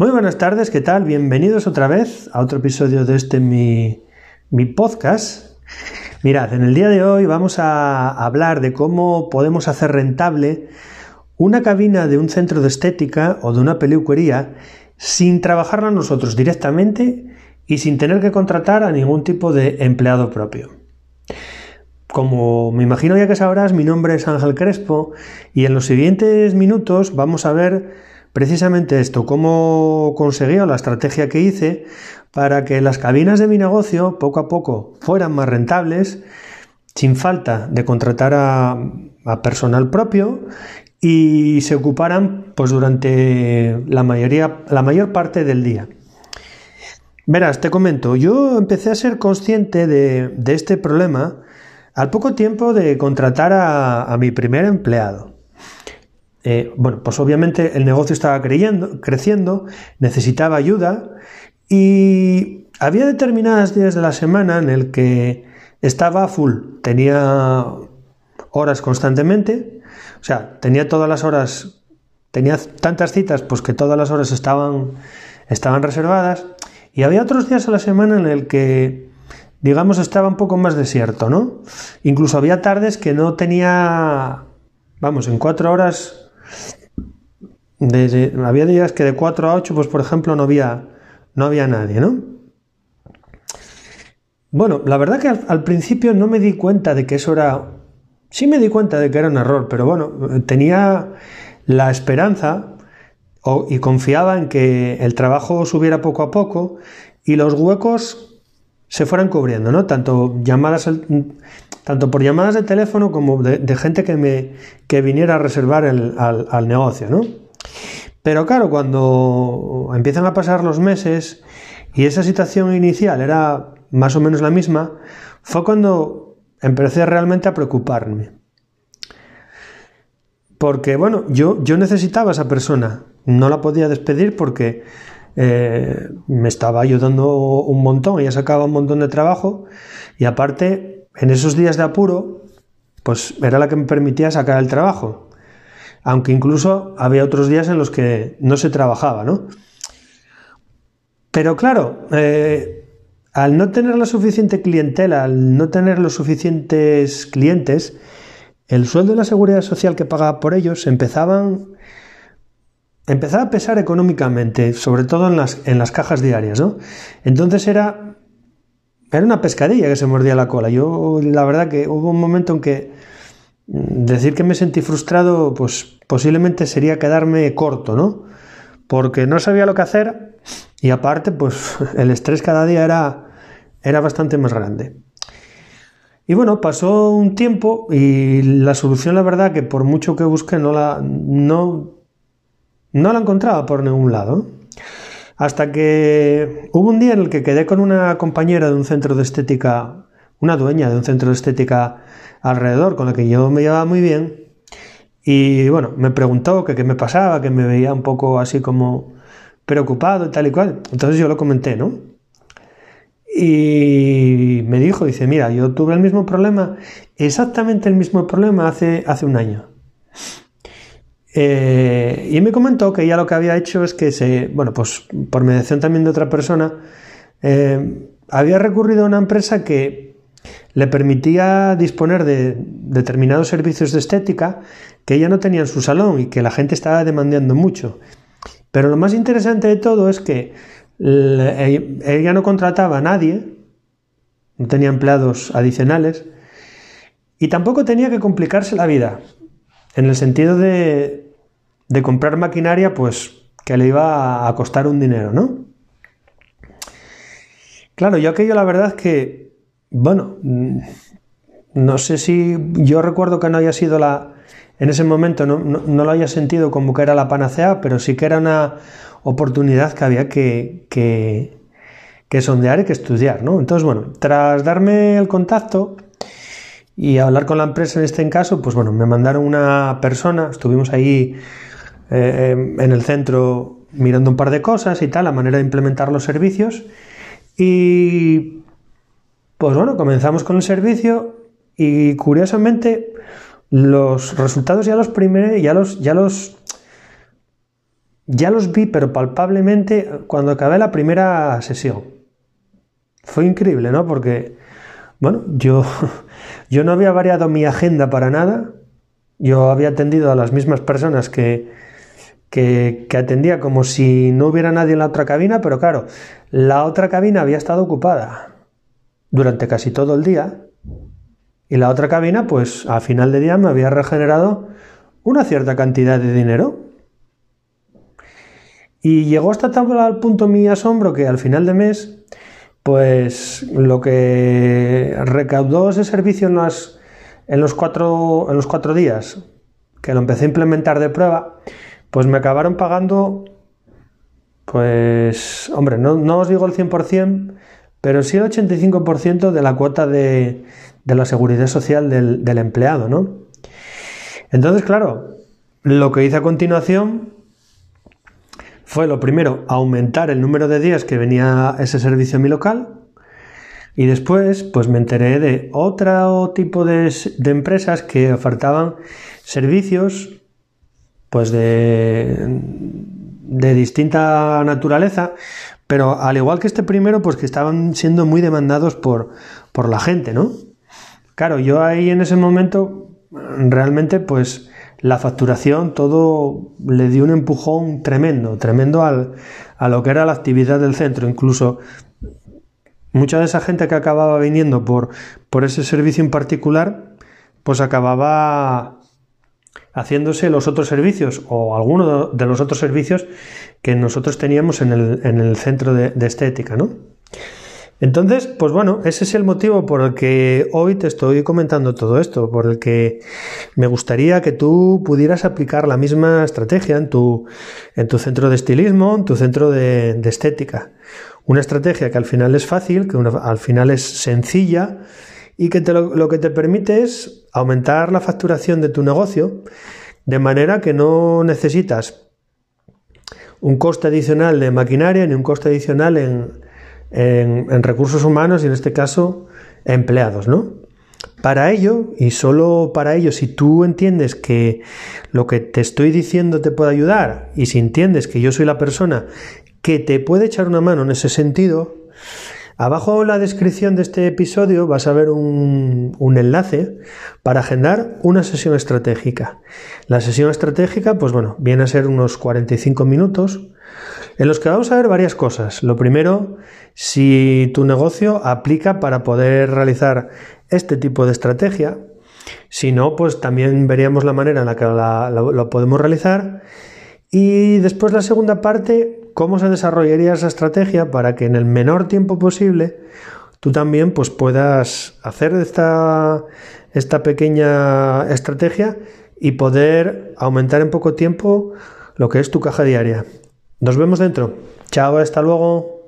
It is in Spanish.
Muy buenas tardes, ¿qué tal? Bienvenidos otra vez a otro episodio de este mi, mi podcast. Mirad, en el día de hoy vamos a hablar de cómo podemos hacer rentable una cabina de un centro de estética o de una peluquería sin trabajarla nosotros directamente y sin tener que contratar a ningún tipo de empleado propio. Como me imagino ya que sabrás, mi nombre es Ángel Crespo y en los siguientes minutos vamos a ver precisamente esto, cómo conseguí la estrategia que hice para que las cabinas de mi negocio poco a poco fueran más rentables, sin falta de contratar a, personal propio y se ocuparan pues durante la mayoría, la mayor parte del día. Verás, te comento, yo empecé a ser consciente de, este problema al poco tiempo de contratar a mi primer empleado. Eh, bueno, pues obviamente el negocio estaba creciendo, necesitaba ayuda y había determinados días de la semana en el que estaba full, tenía horas constantemente, o sea, tenía todas las horas, tenía tantas citas, pues que todas las horas estaban, estaban reservadas y había otros días a la semana en el que digamos estaba un poco más desierto, ¿no? Incluso había tardes que no tenía, vamos, en cuatro horas había días que de 4 a 8, pues por ejemplo, no había, no había nadie, ¿no? Bueno, la verdad que al, principio no me di cuenta de que eso era... Sí me di cuenta de que era un error, pero bueno, tenía la esperanza y confiaba en que el trabajo subiera poco a poco y los huecos se fueran cubriendo, ¿no? Tanto llamadas, tanto por llamadas de teléfono como de, gente que me que viniera a reservar al, al negocio, ¿no? Pero claro, cuando empiezan a pasar los meses y esa situación inicial era más o menos la misma, fue cuando empecé realmente a preocuparme. Porque, bueno, yo, yo necesitaba a esa persona, no la podía despedir porque eh, me estaba ayudando un montón, ella sacaba un montón de trabajo y aparte, en esos días de apuro, pues era la que me permitía sacar el trabajo aunque incluso había otros días en los que no se trabajaba, ¿no? Pero claro, eh, al no tener la suficiente clientela, al no tener los suficientes clientes, el sueldo de la seguridad social que pagaba por ellos empezaban empezaba a pesar económicamente, sobre todo en las, en las cajas diarias, ¿no? Entonces era, era una pescadilla que se mordía la cola. Yo, la verdad que hubo un momento en que Decir que me sentí frustrado, pues posiblemente sería quedarme corto, ¿no? Porque no sabía lo que hacer y aparte, pues el estrés cada día era, era bastante más grande. Y bueno, pasó un tiempo y la solución, la verdad, que por mucho que busqué, no la, no, no la encontraba por ningún lado. Hasta que hubo un día en el que quedé con una compañera de un centro de estética, una dueña de un centro de estética alrededor con la que yo me llevaba muy bien. Y bueno, me preguntó que qué me pasaba, que me veía un poco así como preocupado y tal y cual. Entonces yo lo comenté, ¿no? Y me dijo, dice, mira, yo tuve el mismo problema, exactamente el mismo problema hace, hace un año. Eh, y me comentó que ella lo que había hecho es que se, bueno, pues por mediación también de otra persona, eh, había recurrido a una empresa que le permitía disponer de determinados servicios de estética que ella no tenía en su salón y que la gente estaba demandando mucho. Pero lo más interesante de todo es que ella no contrataba a nadie, no tenía empleados adicionales y tampoco tenía que complicarse la vida, en el sentido de, de comprar maquinaria pues que le iba a costar un dinero, ¿no? Claro, yo aquello la verdad es que bueno, mm, no sé si yo recuerdo que no haya sido la, en ese momento no, lo haya sentido como que era la panacea, pero sí que era una oportunidad que había que, que, sondear y que estudiar, ¿no? Entonces, bueno, tras darme el contacto y hablar con la empresa en este caso, pues bueno, me mandaron una persona, estuvimos ahí eh, en el centro mirando un par de cosas y tal, la manera de implementar los servicios y pues bueno, comenzamos con el servicio y curiosamente los resultados ya los primeros, ya los, ya los, ya los vi, pero palpablemente, cuando acabé la primera sesión. Fue increíble, ¿no? Porque, bueno, yo, yo no había variado mi agenda para nada. Yo había atendido a las mismas personas que, que, atendía como si no hubiera nadie en la otra cabina, pero claro, la otra cabina había estado ocupada durante casi todo el día y la otra cabina, pues a final de día me había regenerado una cierta cantidad de dinero. Y llegó hasta tal punto mi asombro que al final de mes, pues lo que recaudó ese servicio en, en, los, cuatro, en los cuatro días, que lo empecé a implementar de prueba, pues me acabaron pagando, pues, hombre, no, os digo el 100%, pero sí el 85% de la cuota de, de la seguridad social del empleado, ¿no? Entonces, claro, lo que hice a continuación fue lo primero, aumentar el número de días que venía ese servicio a mi local. Y después, pues me enteré de otro tipo de, empresas que ofertaban servicios, pues de, de distinta naturaleza, pero al igual que este primero, pues que estaban siendo muy demandados por, por la gente, ¿no? Claro, yo ahí en ese momento realmente pues la facturación, todo le dio un empujón tremendo, tremendo al, a lo que era la actividad del centro. Incluso mucha de esa gente que acababa viniendo por, por ese servicio en particular, pues acababa haciéndose los otros servicios o alguno de los otros servicios que nosotros teníamos en el, en el centro de, de estética, ¿no? Entonces, pues bueno, ese es el motivo por el que hoy te estoy comentando todo esto, por el que me gustaría que tú pudieras aplicar la misma estrategia en tu, en tu centro de estilismo, en tu centro de, estética. Una estrategia que al final es fácil, que al final es sencilla y que lo, lo que te permite es aumentar la facturación de tu negocio de manera que no necesitas un coste adicional de maquinaria ni un coste adicional en, en, recursos humanos y en este caso empleados, ¿no? Para ello, y solo para ello, si tú entiendes que lo que te estoy diciendo te puede ayudar y si entiendes que yo soy la persona que te puede echar una mano en ese sentido, abajo en la descripción de este episodio vas a ver un, un enlace para agendar una sesión estratégica. La sesión estratégica, pues bueno, viene a ser unos 45 minutos en los que vamos a ver varias cosas. Lo primero, si tu negocio aplica para poder realizar este tipo de estrategia. Si no, pues también veríamos la manera en la que lo podemos realizar. Y después la segunda parte, cómo se desarrollaría esa estrategia para que en el menor tiempo posible tú también pues, puedas hacer esta, esta pequeña estrategia y poder aumentar en poco tiempo lo que es tu caja diaria. Nos vemos dentro. Chao, hasta luego.